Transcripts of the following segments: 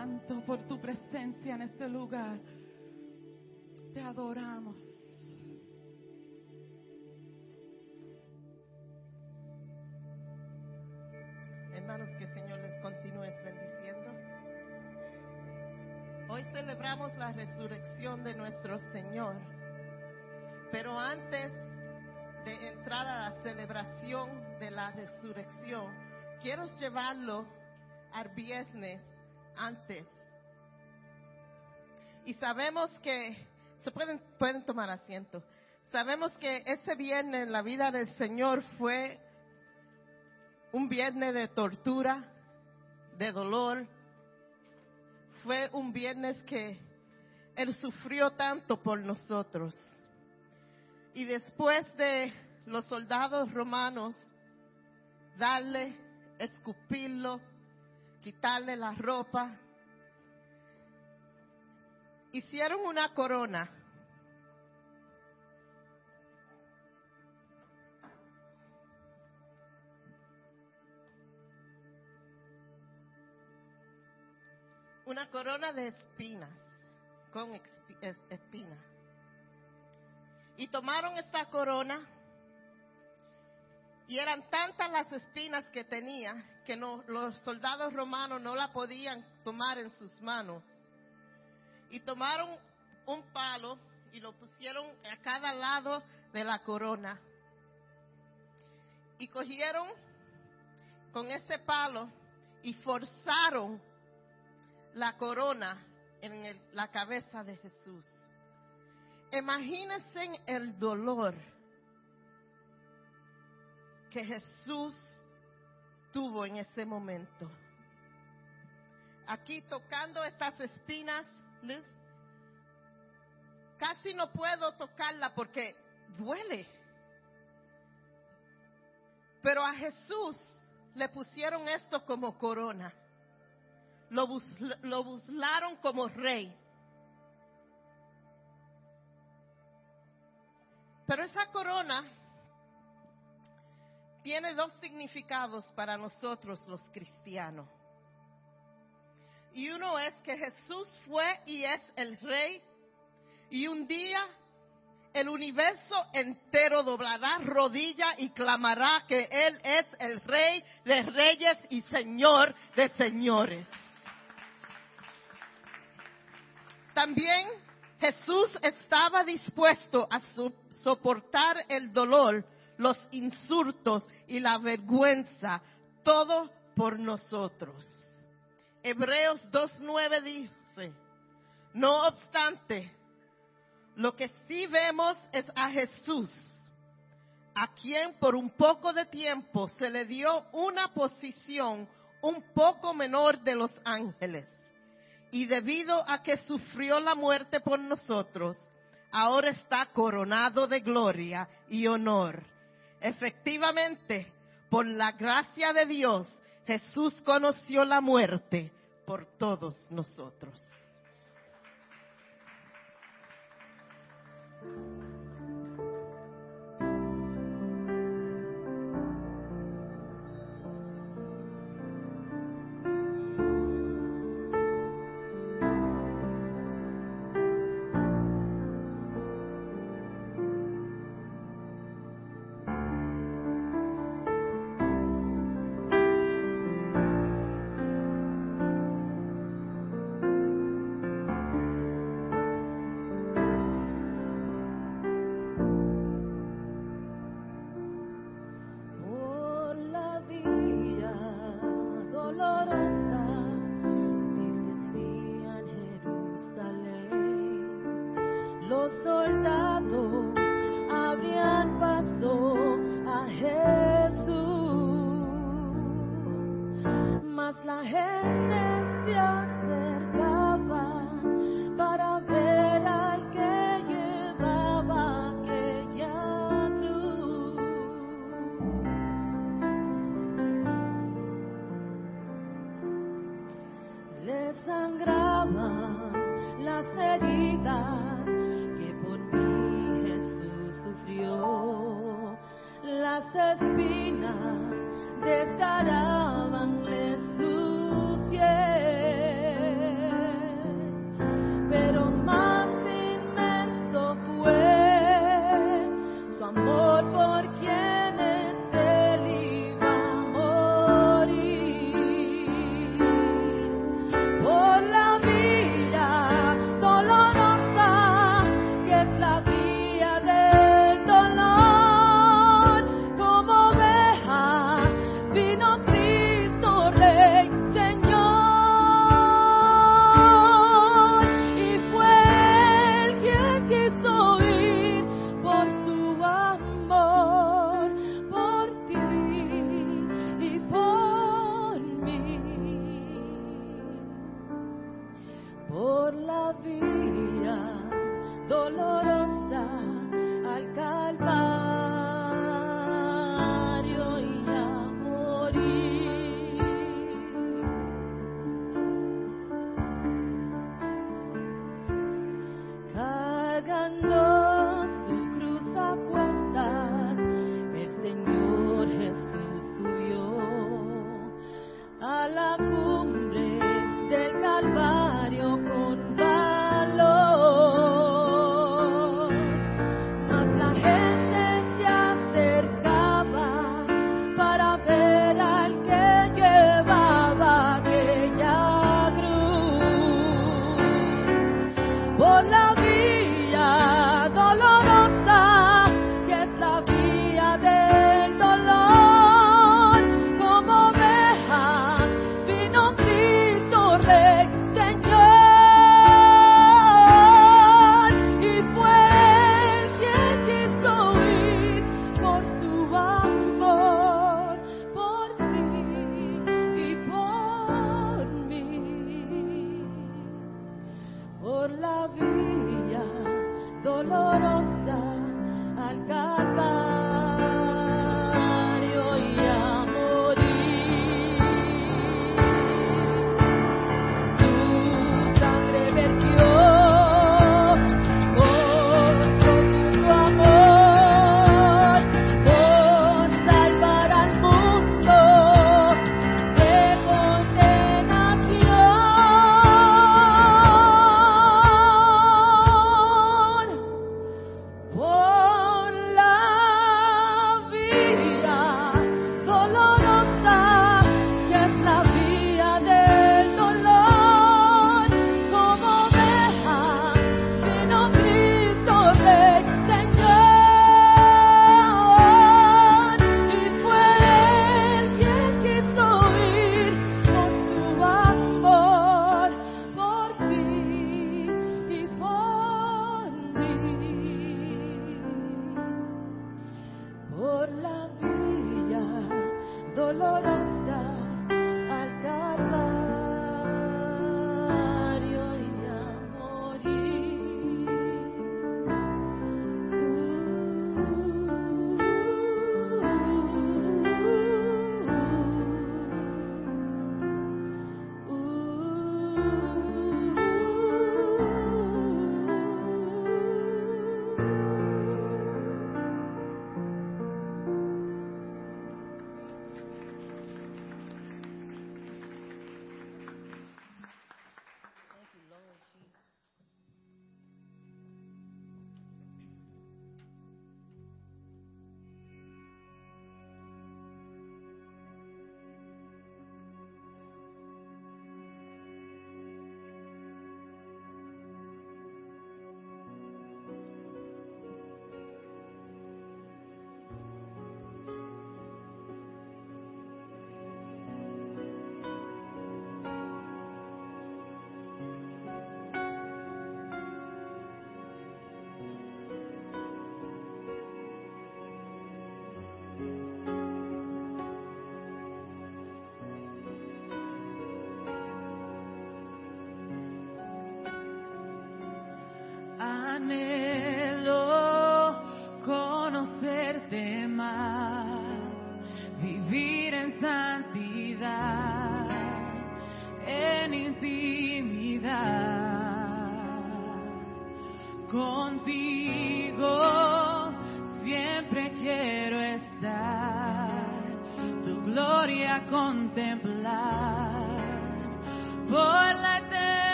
Santo por tu presencia en este lugar. Te adoramos. Hermanos, que el Señor les continúe bendiciendo. Hoy celebramos la resurrección de nuestro Señor. Pero antes de entrar a la celebración de la resurrección, quiero llevarlo al viernes antes. Y sabemos que, se pueden, pueden tomar asiento, sabemos que ese viernes en la vida del Señor fue un viernes de tortura, de dolor. Fue un viernes que Él sufrió tanto por nosotros. Y después de los soldados romanos darle, escupirlo, quitarle la ropa, hicieron una corona una corona de espinas, con espinas. Y tomaron esta corona y eran tantas las espinas que tenía que no, los soldados romanos no la podían tomar en sus manos. Y tomaron un palo y lo pusieron a cada lado de la corona. Y cogieron con ese palo y forzaron la corona en la cabeza de Jesús. Imagínense el dolor que Jesús tuvo en ese momento. Aquí tocando estas espinas, Liz, casi no puedo tocarla porque duele. Pero a Jesús le pusieron esto como corona lo, lo buslaron como rey. Pero esa corona tiene dos significados para nosotros los cristianos. Y uno es que Jesús fue y es el rey y un día el universo entero doblará rodilla y clamará que Él es el rey de reyes y señor de señores. También Jesús estaba dispuesto a soportar el dolor, los insultos y la vergüenza, todo por nosotros. Hebreos 2.9 dice, no obstante, lo que sí vemos es a Jesús, a quien por un poco de tiempo se le dio una posición un poco menor de los ángeles y debido a que sufrió la muerte por nosotros, ahora está coronado de gloria y honor. Efectivamente, por la gracia de Dios, Jesús conoció la muerte por todos nosotros.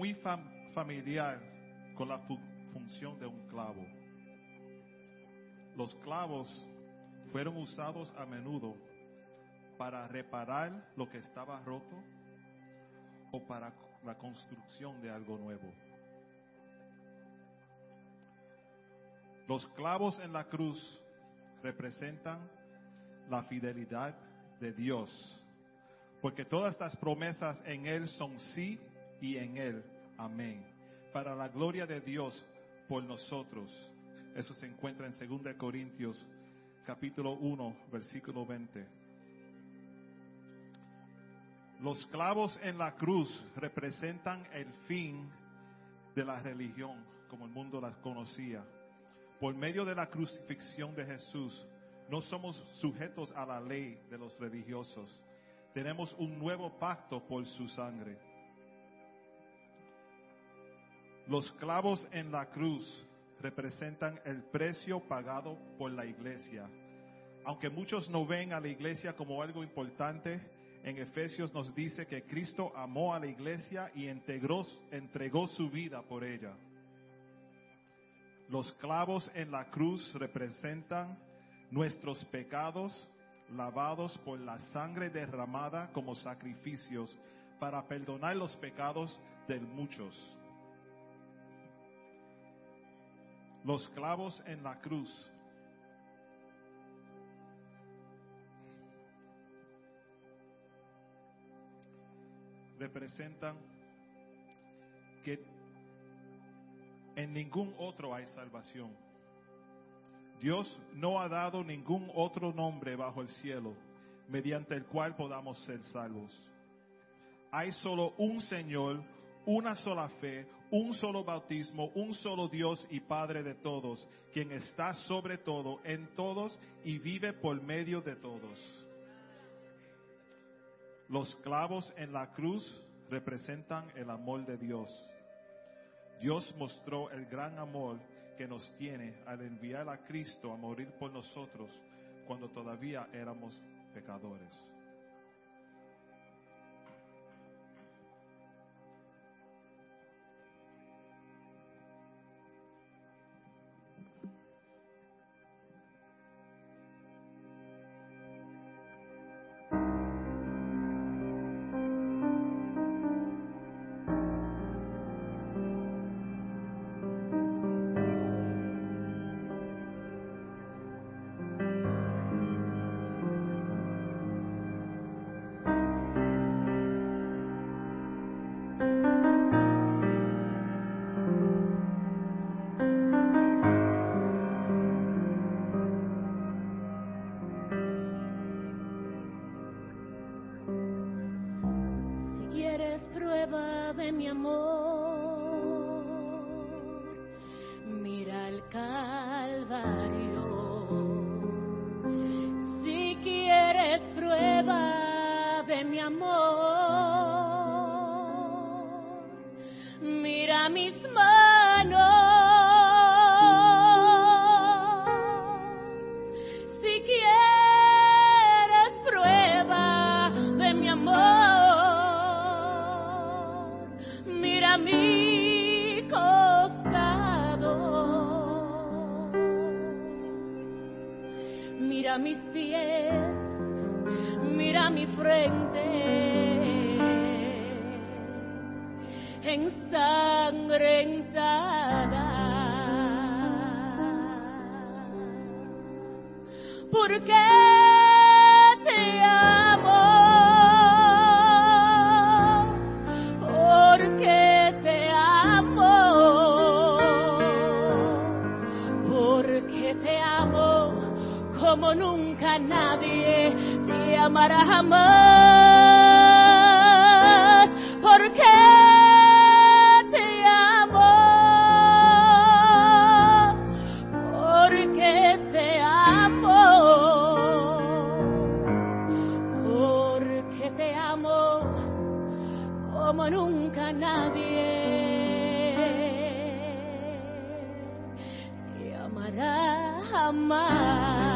Muy fam- familiar con la fu- función de un clavo. Los clavos fueron usados a menudo para reparar lo que estaba roto o para la construcción de algo nuevo. Los clavos en la cruz representan la fidelidad de Dios, porque todas las promesas en Él son sí y en Él amén, para la gloria de Dios por nosotros. Eso se encuentra en 2 Corintios capítulo 1, versículo 20. Los clavos en la cruz representan el fin de la religión como el mundo las conocía. Por medio de la crucifixión de Jesús, no somos sujetos a la ley de los religiosos. Tenemos un nuevo pacto por su sangre. Los clavos en la cruz representan el precio pagado por la iglesia. Aunque muchos no ven a la iglesia como algo importante, en Efesios nos dice que Cristo amó a la iglesia y entregó, su vida por ella. Los clavos en la cruz representan nuestros pecados lavados por la sangre derramada como sacrificios para perdonar los pecados de muchos. Los clavos en la cruz representan que en ningún otro hay salvación. Dios no ha dado ningún otro nombre bajo el cielo mediante el cual podamos ser salvos. Hay solo un Señor, una sola fe, un solo bautismo, un solo Dios y Padre de todos, quien está sobre todo, en todos y vive por medio de todos. Los clavos en la cruz representan el amor de Dios. Dios mostró el gran amor que nos tiene al enviar a Cristo a morir por nosotros cuando todavía éramos pecadores. Nunca nadie te amará jamás.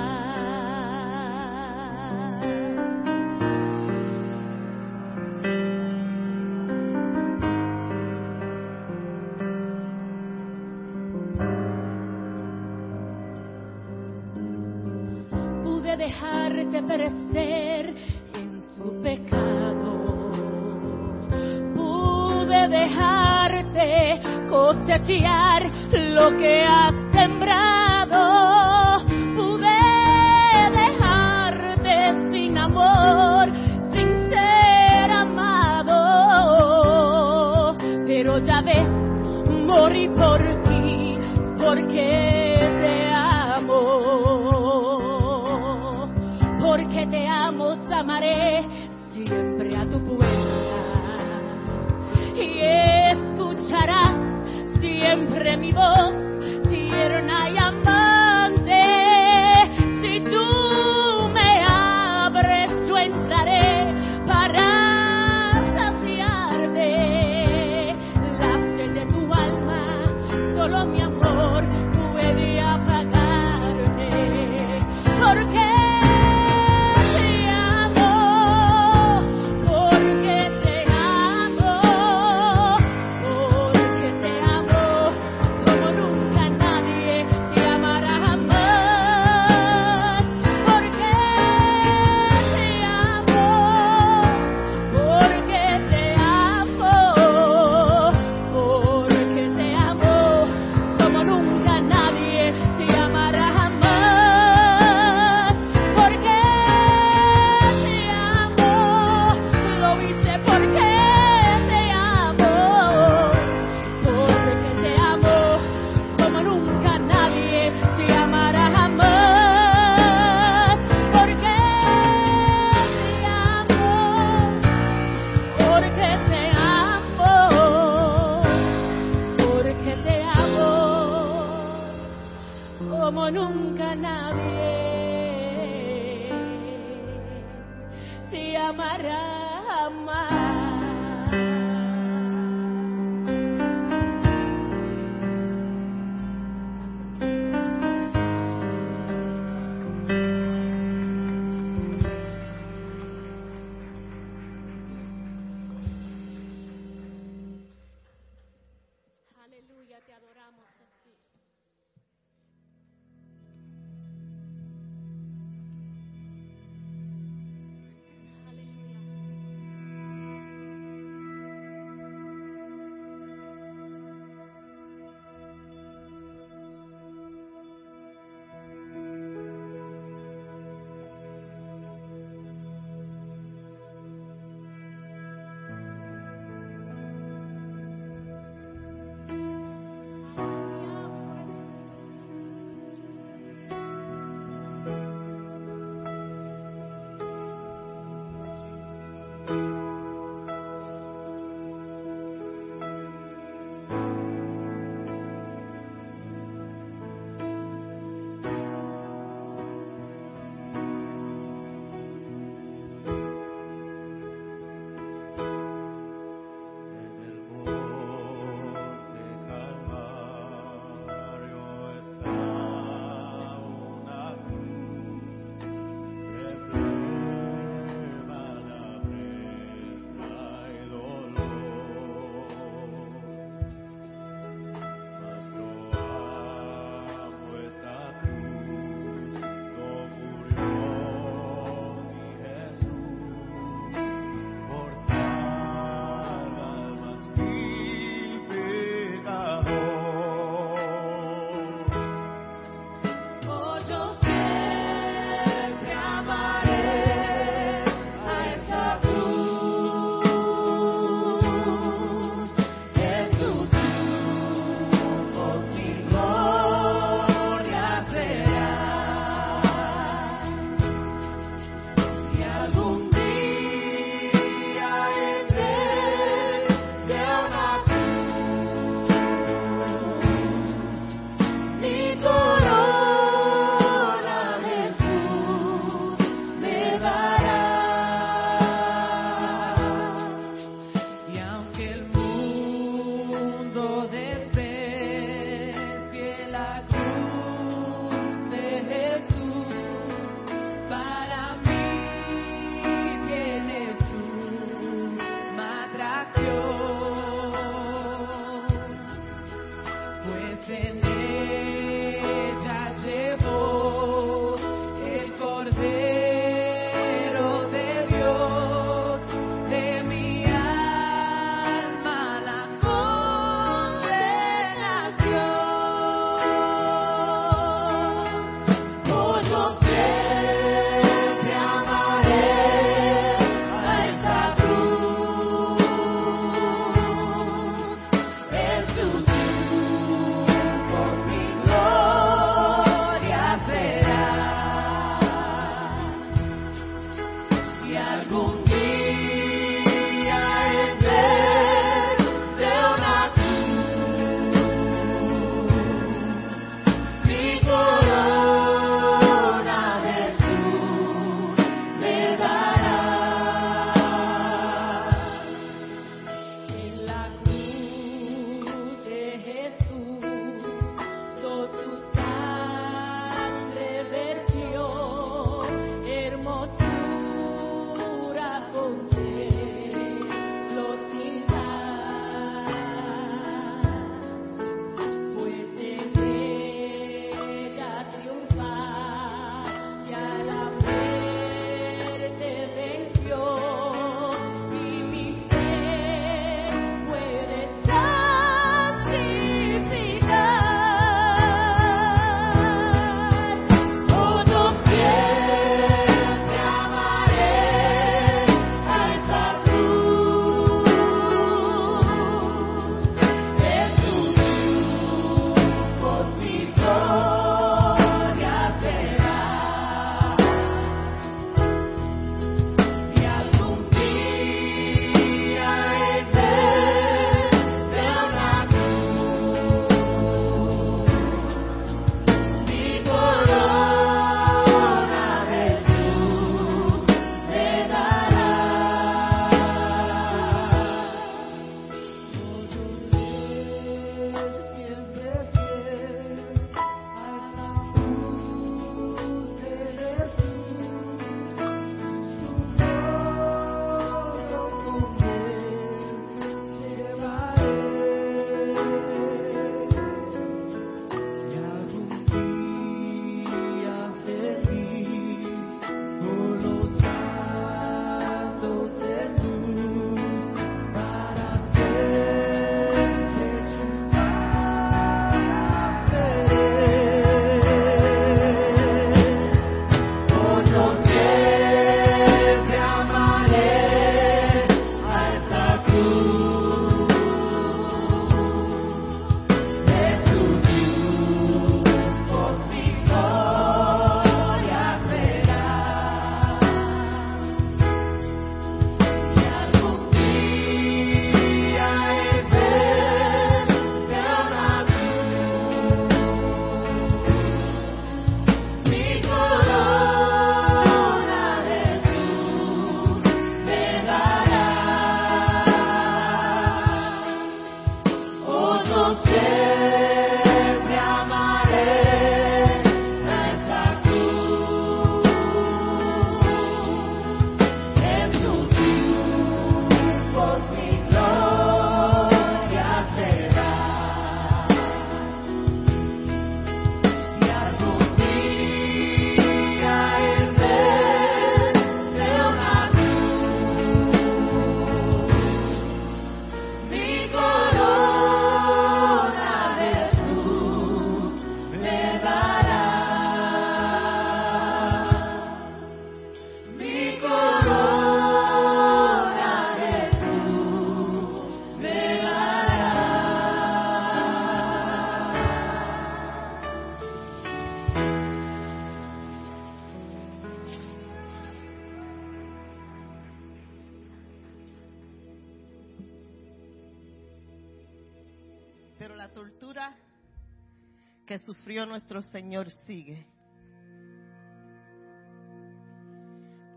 que sufrió nuestro Señor sigue.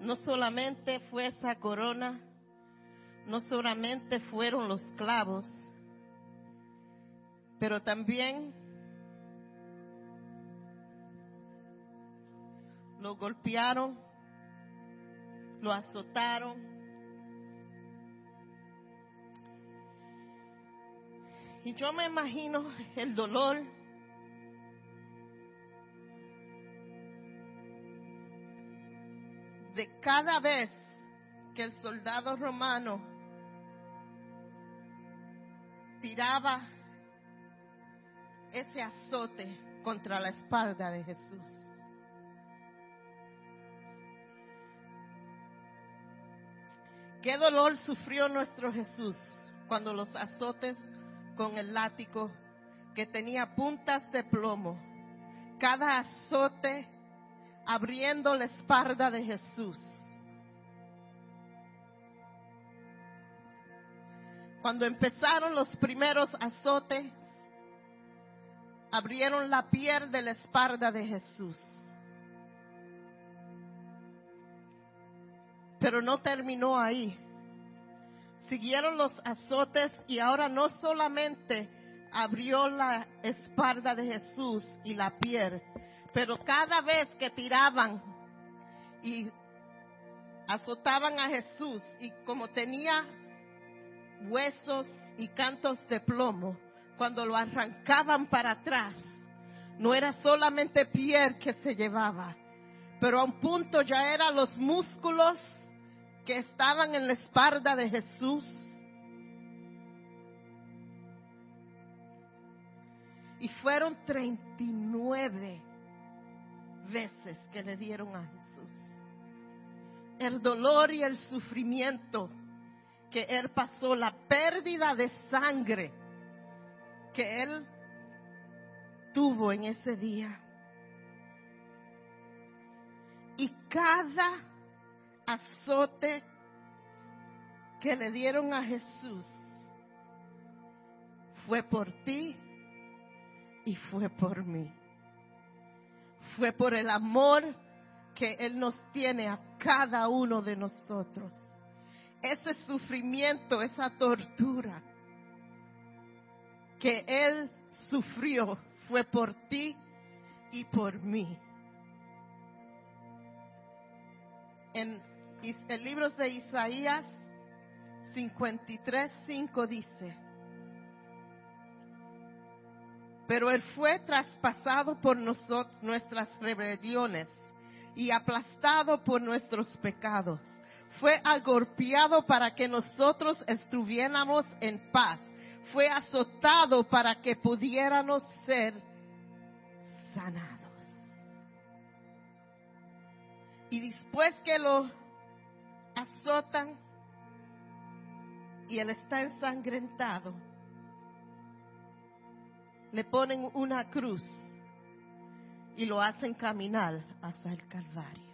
No solamente fue esa corona, no solamente fueron los clavos, pero también lo golpearon, lo azotaron. Y yo me imagino el dolor de cada vez que el soldado romano tiraba ese azote contra la espalda de Jesús. Qué dolor sufrió nuestro Jesús cuando los azotes con el látigo que tenía puntas de plomo, cada azote abriendo la espalda de Jesús. Cuando empezaron los primeros azotes, abrieron la piel de la espalda de Jesús. Pero no terminó ahí. Siguieron los azotes y ahora no solamente abrió la espalda de Jesús y la piel, pero cada vez que tiraban y azotaban a Jesús y como tenía huesos y cantos de plomo, cuando lo arrancaban para atrás, no era solamente piel que se llevaba, pero a un punto ya eran los músculos que estaban en la espalda de Jesús. Y fueron 39 veces que le dieron a Jesús. El dolor y el sufrimiento que él pasó, la pérdida de sangre que él tuvo en ese día. Y cada azote que le dieron a Jesús fue por ti y fue por mí. Fue por el amor que Él nos tiene a cada uno de nosotros. Ese sufrimiento, esa tortura que Él sufrió fue por ti y por mí. En el libro de Isaías 53, 5 dice, pero Él fue traspasado por nosotros, nuestras rebeliones y aplastado por nuestros pecados. Fue agolpeado para que nosotros estuviéramos en paz. Fue azotado para que pudiéramos ser sanados. Y después que lo azotan y él está ensangrentado, le ponen una cruz y lo hacen caminar hasta el Calvario.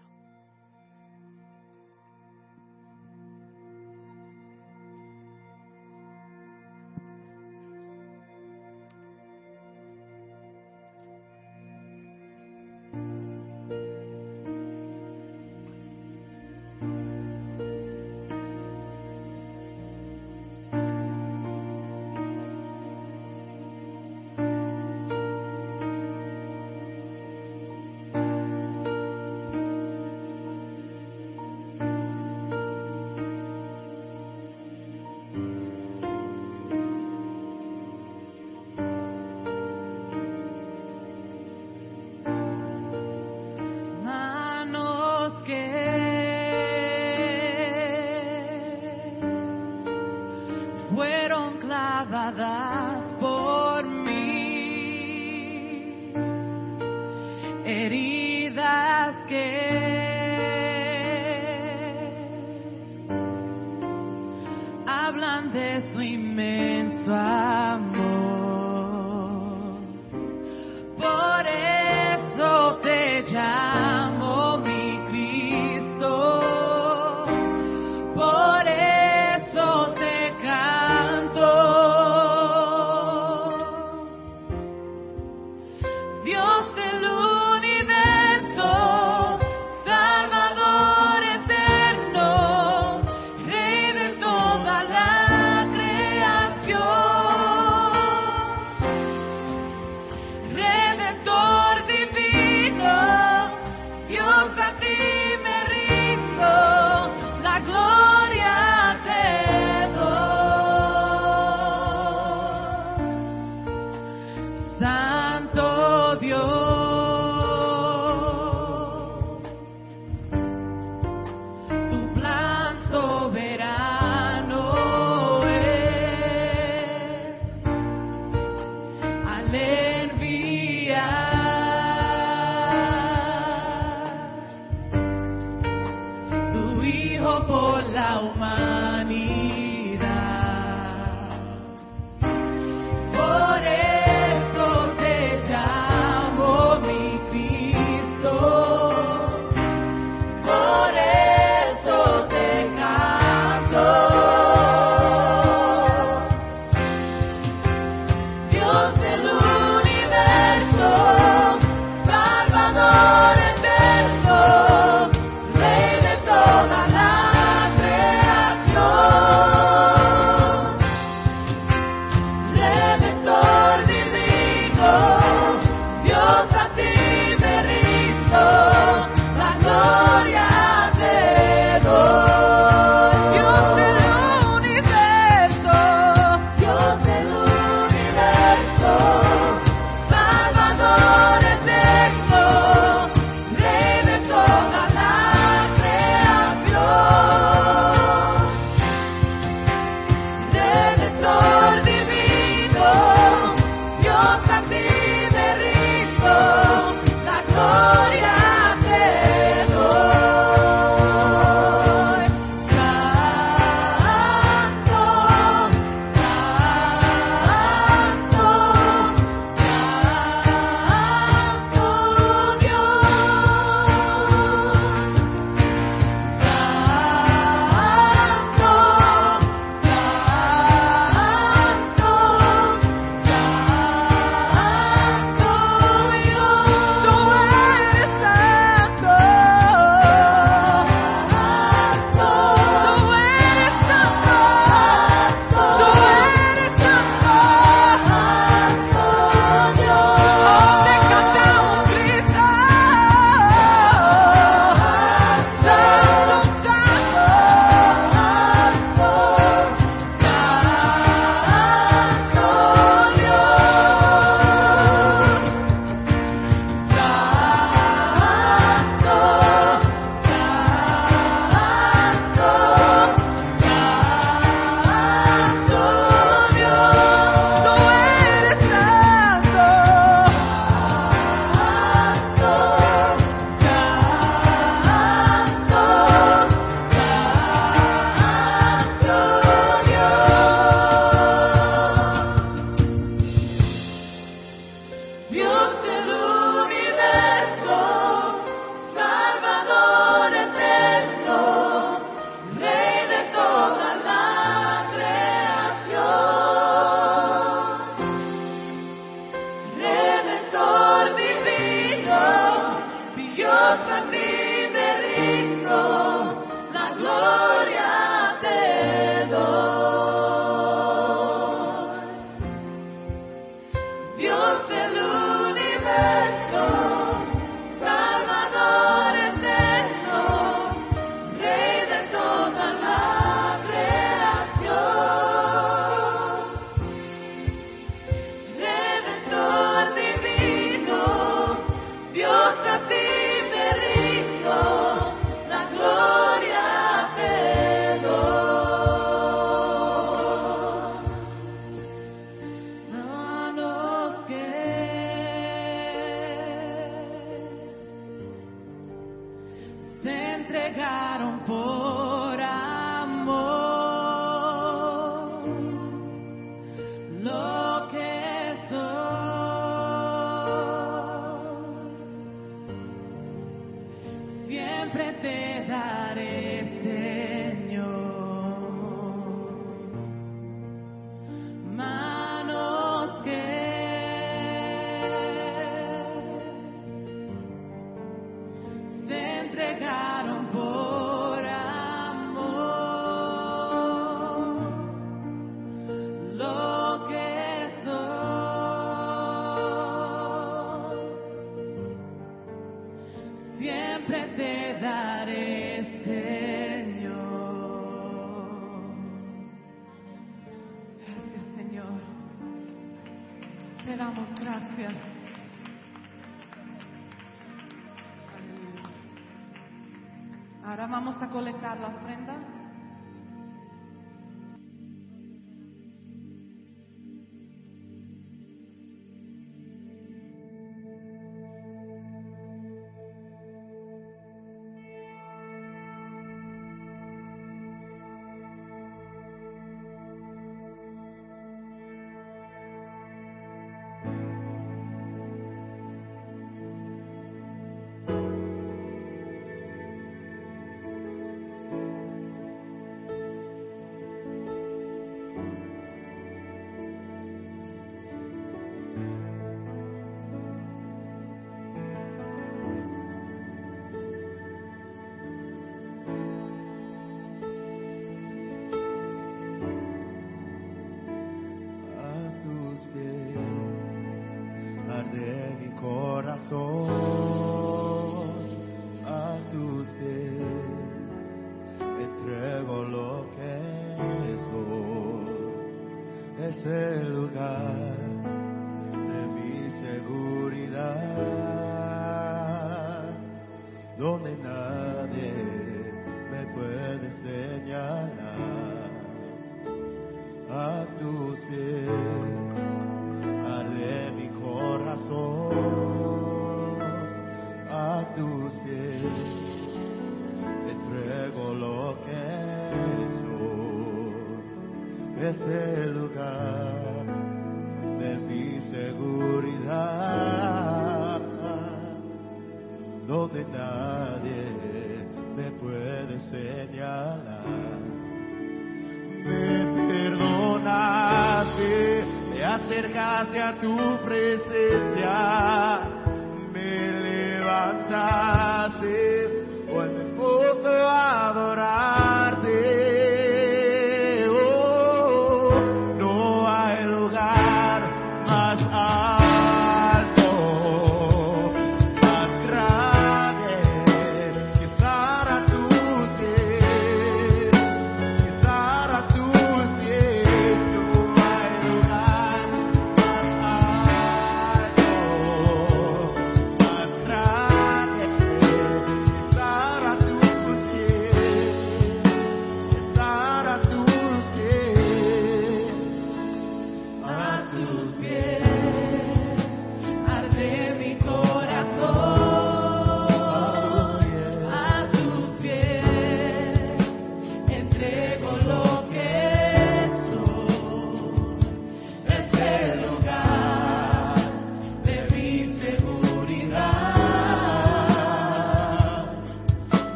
Donde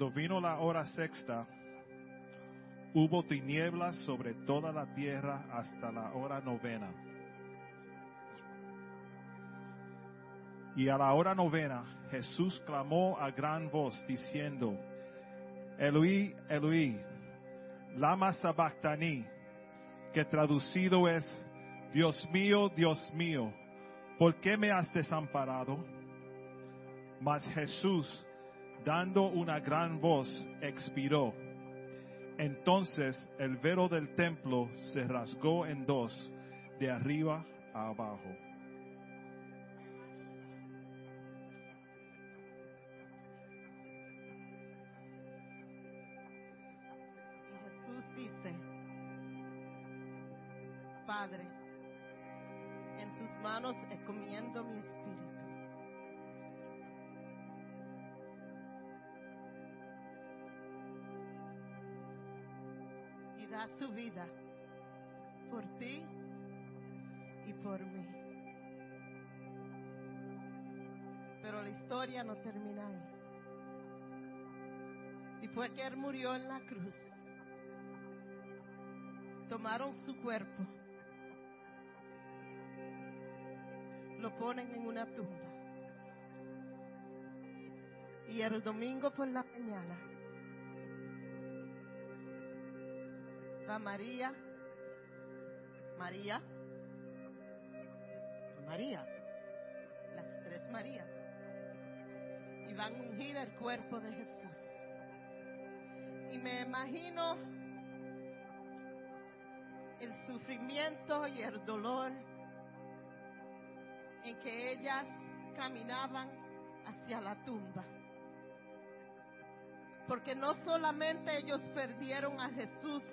Cuando vino la hora sexta, hubo tinieblas sobre toda la tierra hasta la hora novena. Y a la hora novena Jesús clamó a gran voz diciendo, Eloí, Eloí, lama sabactani, que traducido es, Dios mío, Dios mío, ¿por qué me has desamparado? Mas Jesús, dando una gran voz, expiró. Entonces el velo del templo se rasgó en dos, de arriba a abajo. Historia no termina ahí. Después que Él murió en la cruz, tomaron su cuerpo, lo ponen en una tumba. Y el domingo por la mañana va María, María, María, las tres Marías, y van a ungir el cuerpo de Jesús. Y me imagino el sufrimiento y el dolor en que ellas caminaban hacia la tumba. Porque no solamente ellos perdieron a Jesús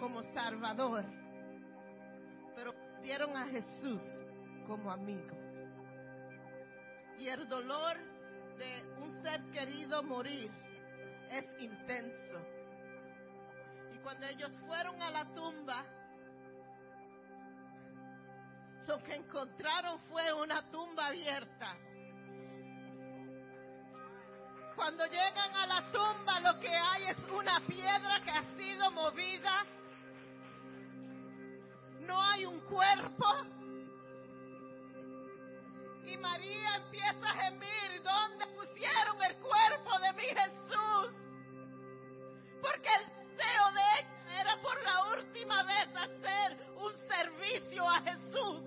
como Salvador, pero perdieron a Jesús como amigo. Y el dolor de un ser querido morir es intenso. Y cuando ellos fueron a la tumba, lo que encontraron fue una tumba abierta. Cuando llegan a la tumba lo que hay es una piedra que ha sido movida. No hay un cuerpo. Y María empieza a gemir, ¿dónde pusieron el cuerpo de mi Jesús? Porque el deseo de ella era por la última vez hacer un servicio a Jesús.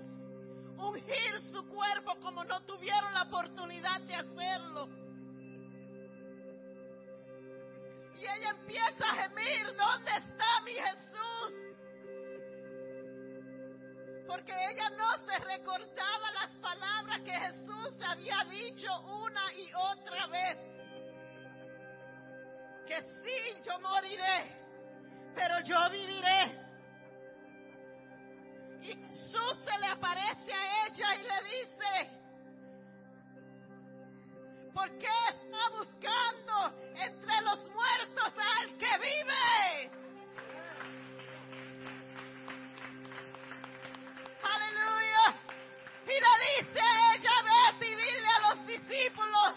Ungir su cuerpo como no tuvieron la oportunidad de hacerlo. Y ella empieza a gemir, ¿dónde está mi Jesús? Porque ella no se recordaba las palabras que Jesús había dicho una y otra vez. que sí, yo moriré, pero yo viviré. Y Jesús se le aparece a ella y le dice, ¿por qué está buscando entre los muertos al que vive? Le dice ella, vete y dile a los discípulos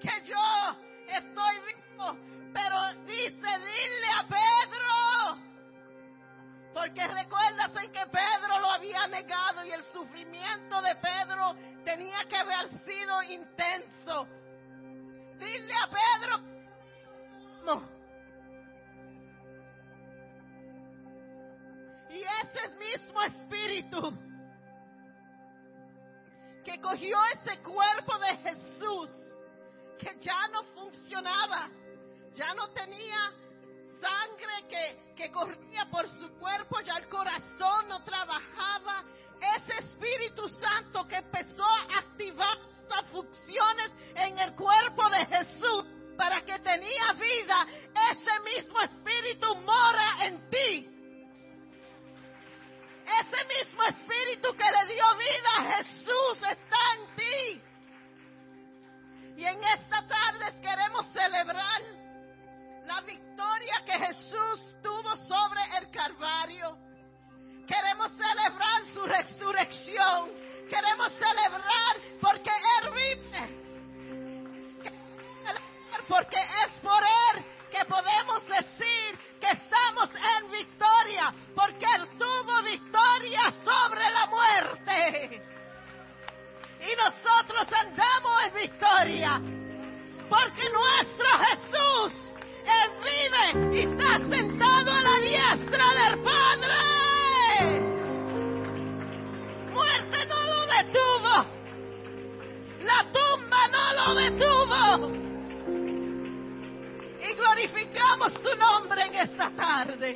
que yo estoy vivo. Pero dice, dile a Pedro. Porque recuerdas en que Pedro lo había negado y el sufrimiento de Pedro tenía que haber sido intenso. Dile a Pedro. No. Y ese mismo espíritu que cogió ese cuerpo de Jesús, que ya no funcionaba, ya no tenía sangre que, que corría por su cuerpo, ya el corazón no trabajaba, ese Espíritu Santo que empezó a activar las funciones en el cuerpo de Jesús para que tenía vida, ese mismo Espíritu mora en ti. Ese mismo espíritu que le dio vida a Jesús está en ti. Y en esta tarde queremos celebrar la victoria que Jesús tuvo sobre el Calvario. Queremos celebrar su resurrección. Queremos celebrar porque Él vive. Porque es por Él que podemos decir que estamos en victoria. Porque Él tuvo victoria sobre la muerte. Y nosotros andamos en victoria. Porque nuestro Jesús, Él vive y está sentado a la diestra del Padre. Muerte no lo detuvo. La tumba no lo detuvo. Glorificamos su nombre en esta tarde.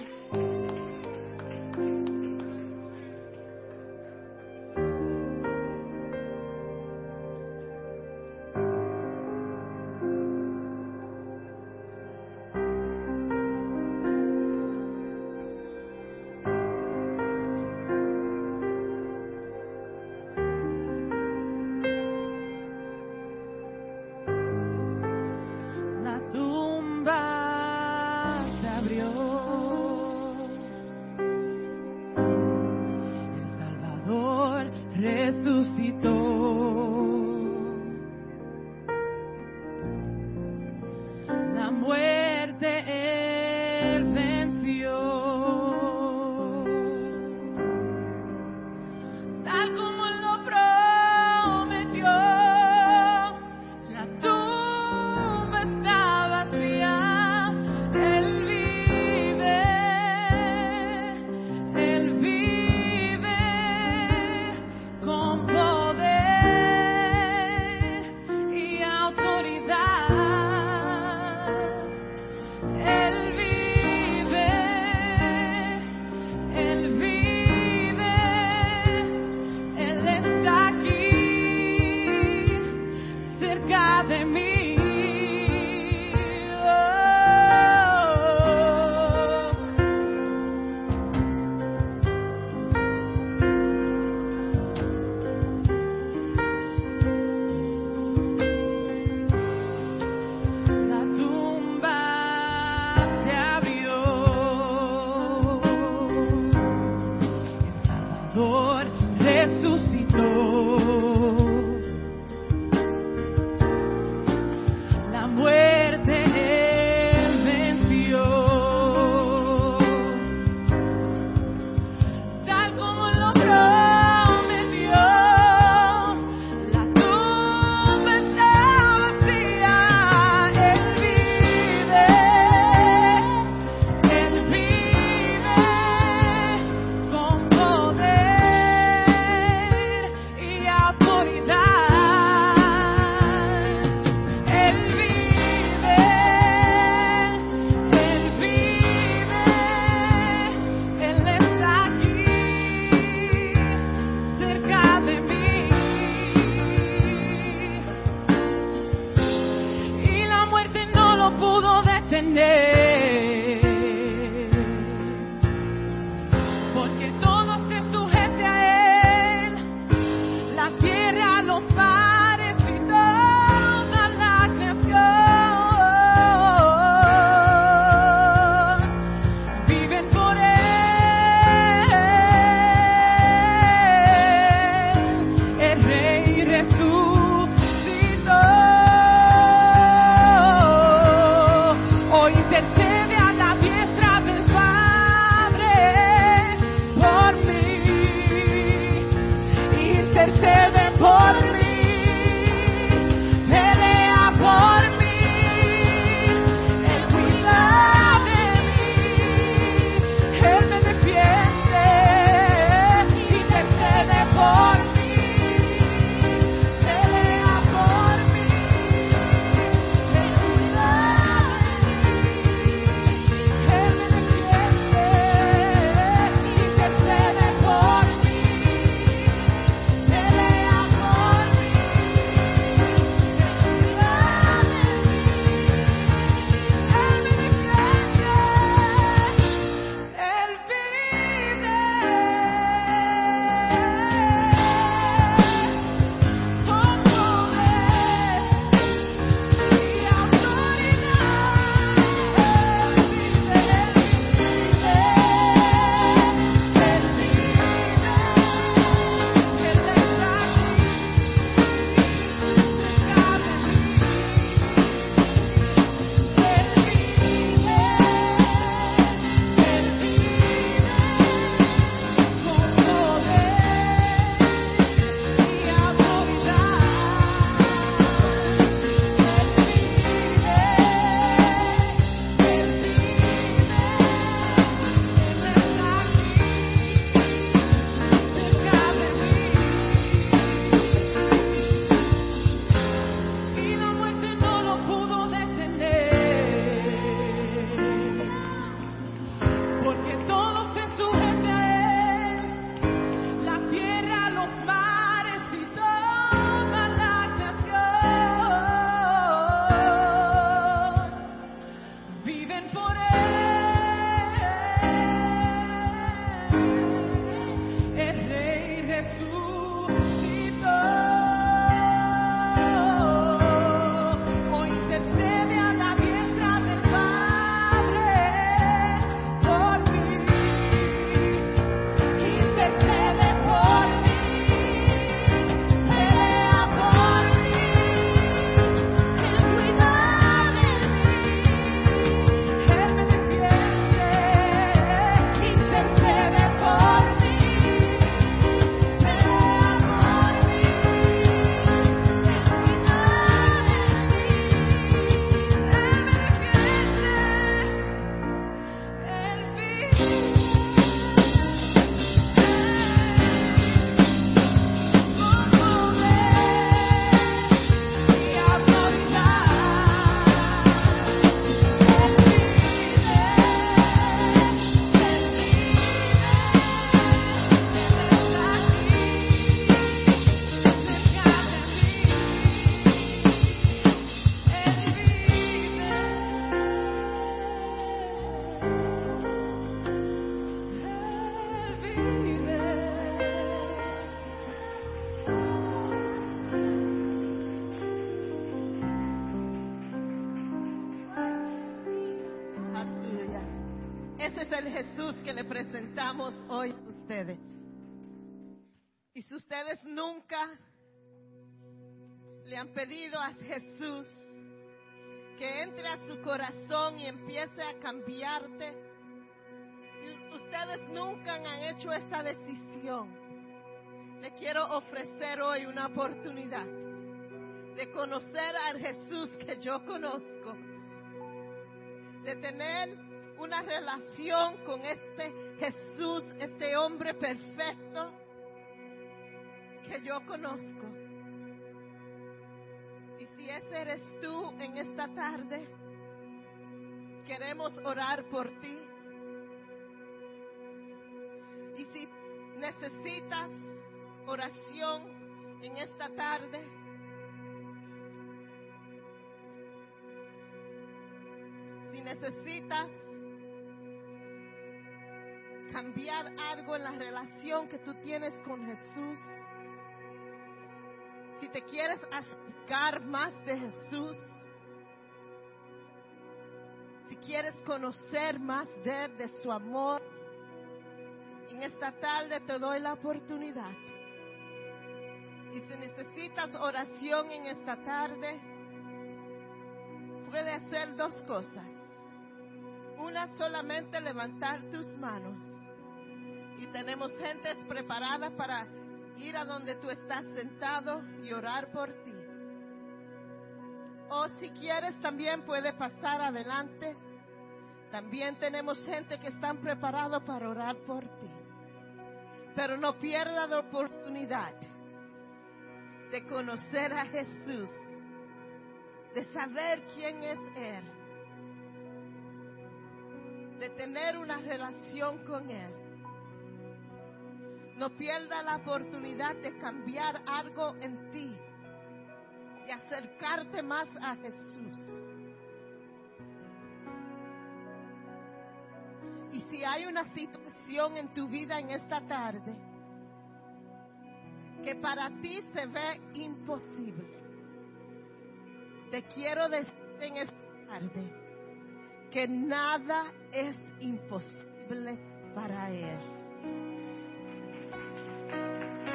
Si ustedes nunca le han pedido a Jesús que entre a su corazón y empiece a cambiarte, si ustedes nunca han hecho esta decisión, le quiero ofrecer hoy una oportunidad de conocer al Jesús que yo conozco, de tener una relación con este Jesús, este hombre perfecto que yo conozco. Y si ese eres tú en esta tarde, queremos orar por ti. Y si necesitas oración en esta tarde, si necesitas cambiar algo en la relación que tú tienes con Jesús, si te quieres acercar más de Jesús, si quieres conocer más de de su amor, en esta tarde te doy la oportunidad. Y si necesitas oración en esta tarde, puede hacer dos cosas. Una solamente levantar tus manos. Y tenemos gentes preparadas para ir a donde tú estás sentado y orar por ti. O si quieres también puede pasar adelante. También tenemos gente que están preparados para orar por ti. Pero no pierda la oportunidad de conocer a Jesús, de saber quién es Él, de tener una relación con Él. No pierda la oportunidad de cambiar algo en ti, de acercarte más a Jesús. Y si hay una situación en tu vida en esta tarde que para ti se ve imposible, te quiero decir en esta tarde que nada es imposible para Él.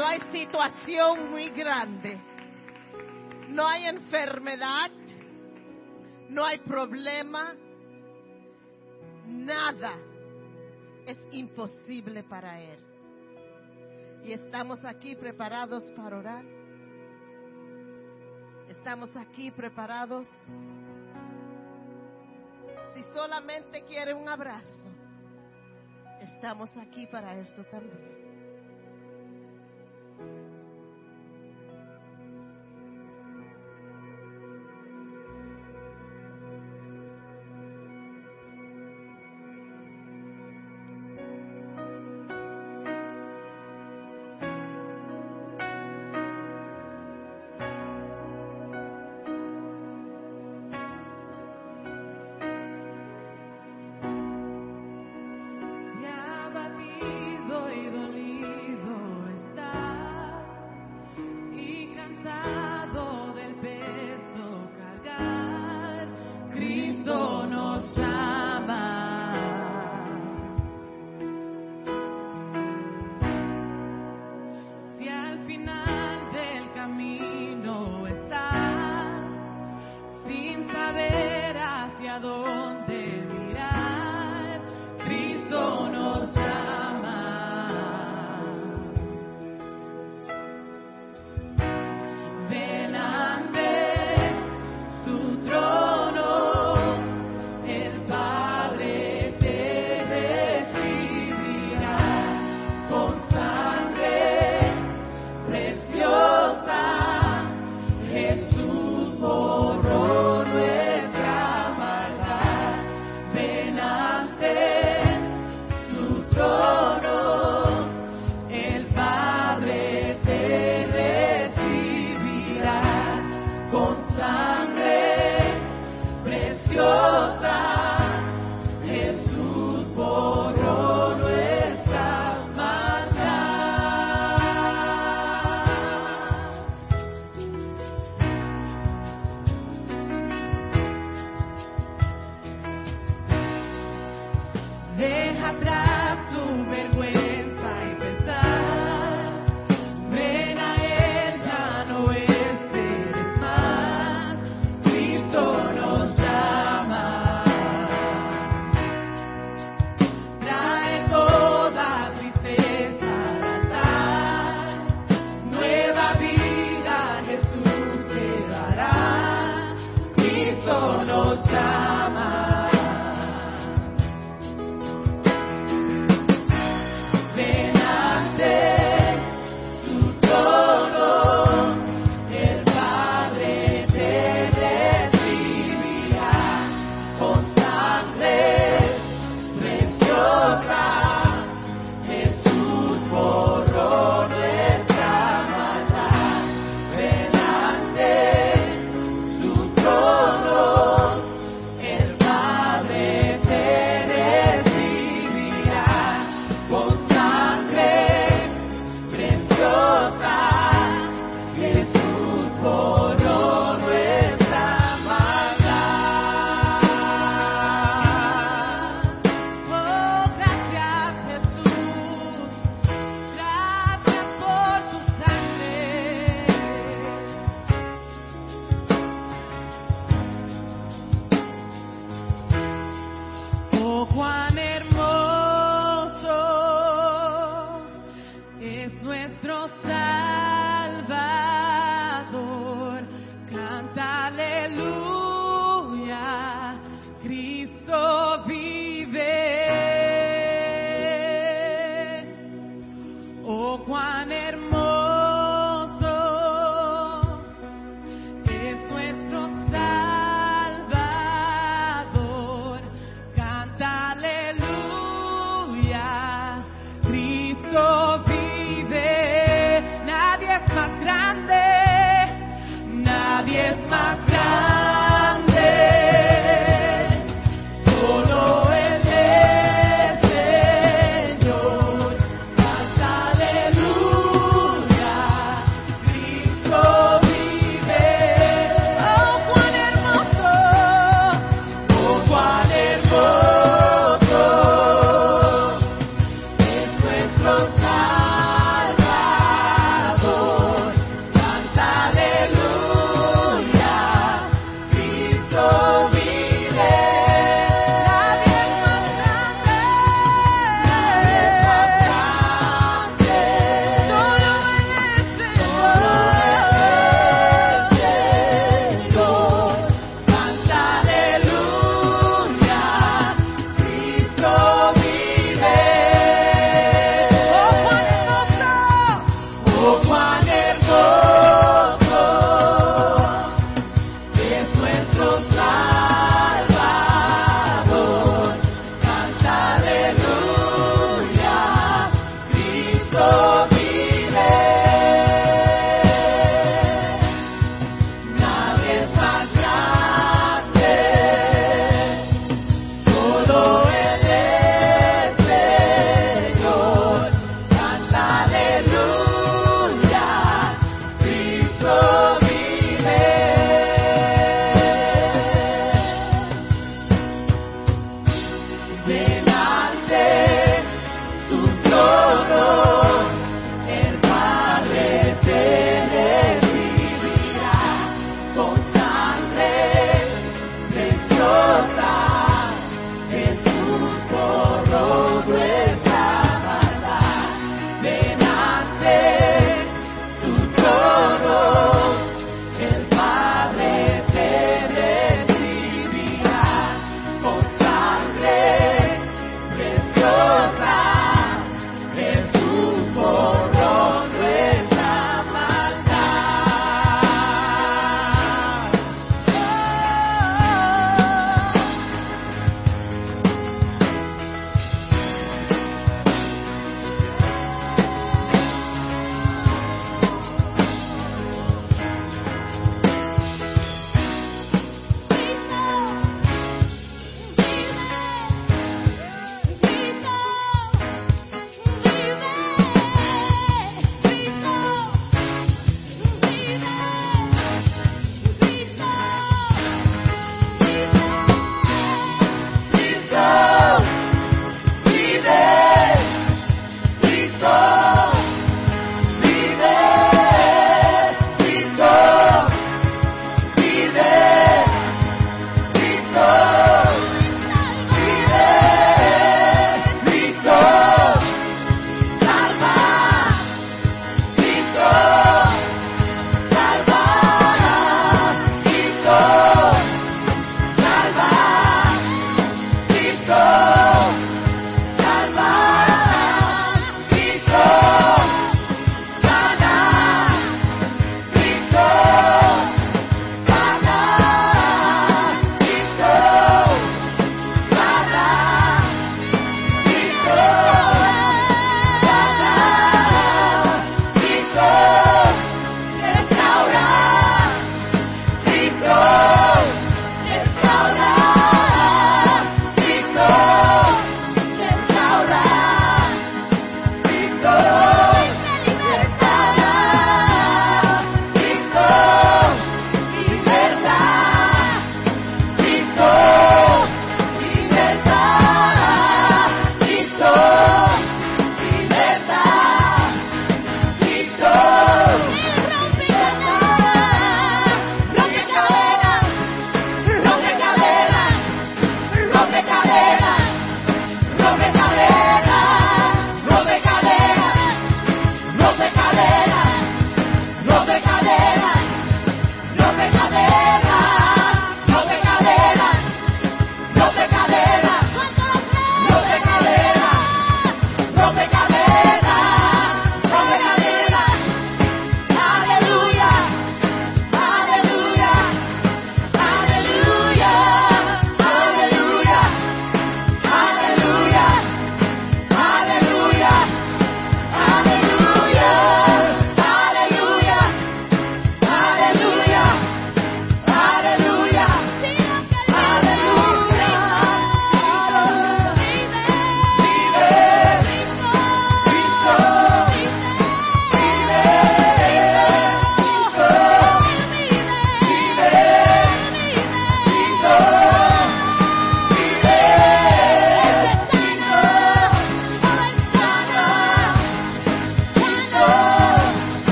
No hay situación muy grande, no hay enfermedad, no hay problema, nada es imposible para Él. Y estamos aquí preparados para orar. Estamos aquí preparados. Si solamente quiere un abrazo, estamos aquí para eso también.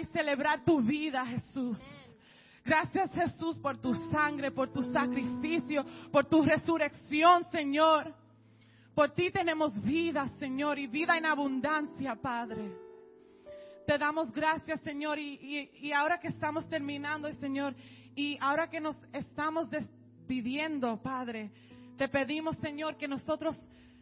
Y celebrar tu vida, Jesús. Gracias, Jesús, por tu sangre, por tu sacrificio, por tu resurrección, Señor. Por ti tenemos vida, Señor, y vida en abundancia, Padre. Te damos gracias, Señor, y, y- y ahora que estamos terminando, Señor, y ahora que nos estamos despidiendo, Padre, te pedimos, Señor, que nosotros,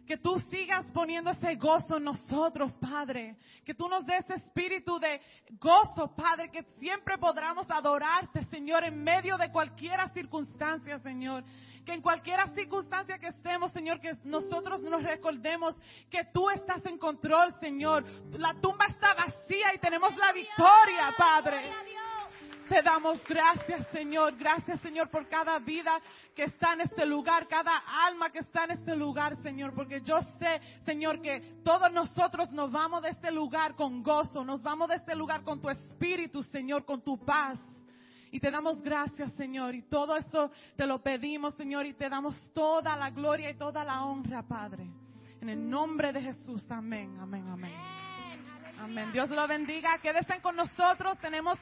que tú sigas poniendo ese gozo en nosotros, Padre, que tú nos des espíritu de gozo, Padre, que siempre podamos adorarte, Señor, en medio de cualquier circunstancia, Señor. Que en cualquier circunstancia que estemos, Señor, que nosotros nos recordemos que tú estás en control, Señor. La tumba está vacía y tenemos la victoria, Padre. Te damos gracias, Señor. Gracias, Señor, por cada vida que está en este lugar, cada alma que está en este lugar, Señor. Porque yo sé, Señor, que todos nosotros nos vamos de este lugar con gozo, nos vamos de este lugar con tu espíritu, Señor, con tu paz. Y te damos gracias, Señor. Y todo eso te lo pedimos, Señor. Y te damos toda la gloria y toda la honra, Padre. En el nombre de Jesús. Amén, amén, amén. Amén. Dios lo bendiga. Quédense con nosotros. Tenemos